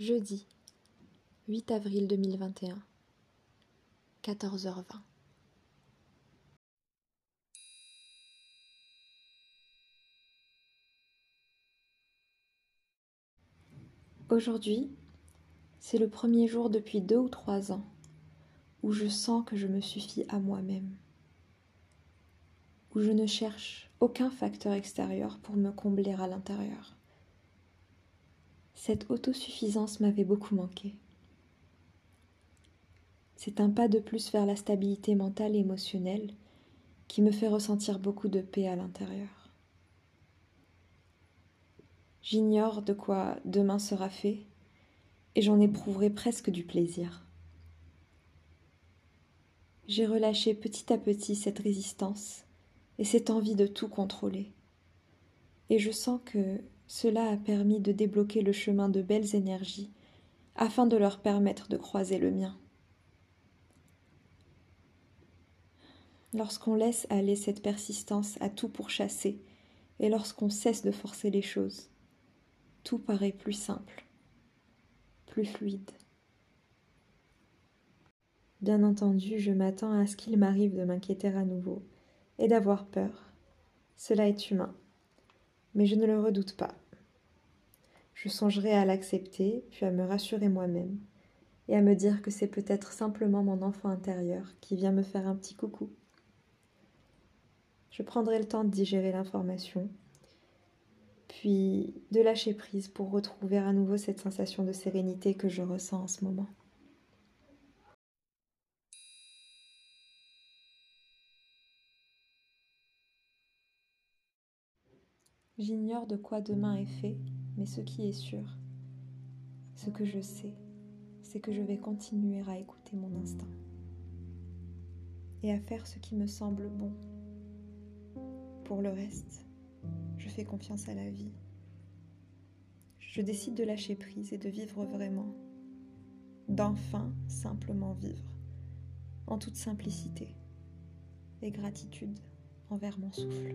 Jeudi 8 avril 2021 14h20 Aujourd'hui, c'est le premier jour depuis deux ou trois ans où je sens que je me suffis à moi-même, où je ne cherche aucun facteur extérieur pour me combler à l'intérieur. Cette autosuffisance m'avait beaucoup manqué. C'est un pas de plus vers la stabilité mentale et émotionnelle qui me fait ressentir beaucoup de paix à l'intérieur. J'ignore de quoi demain sera fait et j'en éprouverai presque du plaisir. J'ai relâché petit à petit cette résistance et cette envie de tout contrôler. Et je sens que cela a permis de débloquer le chemin de belles énergies afin de leur permettre de croiser le mien. Lorsqu'on laisse aller cette persistance à tout pourchasser et lorsqu'on cesse de forcer les choses, tout paraît plus simple, plus fluide. Bien entendu, je m'attends à ce qu'il m'arrive de m'inquiéter à nouveau et d'avoir peur. Cela est humain mais je ne le redoute pas. Je songerai à l'accepter, puis à me rassurer moi-même, et à me dire que c'est peut-être simplement mon enfant intérieur qui vient me faire un petit coucou. Je prendrai le temps de digérer l'information, puis de lâcher prise pour retrouver à nouveau cette sensation de sérénité que je ressens en ce moment. J'ignore de quoi demain est fait, mais ce qui est sûr, ce que je sais, c'est que je vais continuer à écouter mon instinct et à faire ce qui me semble bon. Pour le reste, je fais confiance à la vie. Je décide de lâcher prise et de vivre vraiment, d'enfin simplement vivre, en toute simplicité et gratitude envers mon souffle.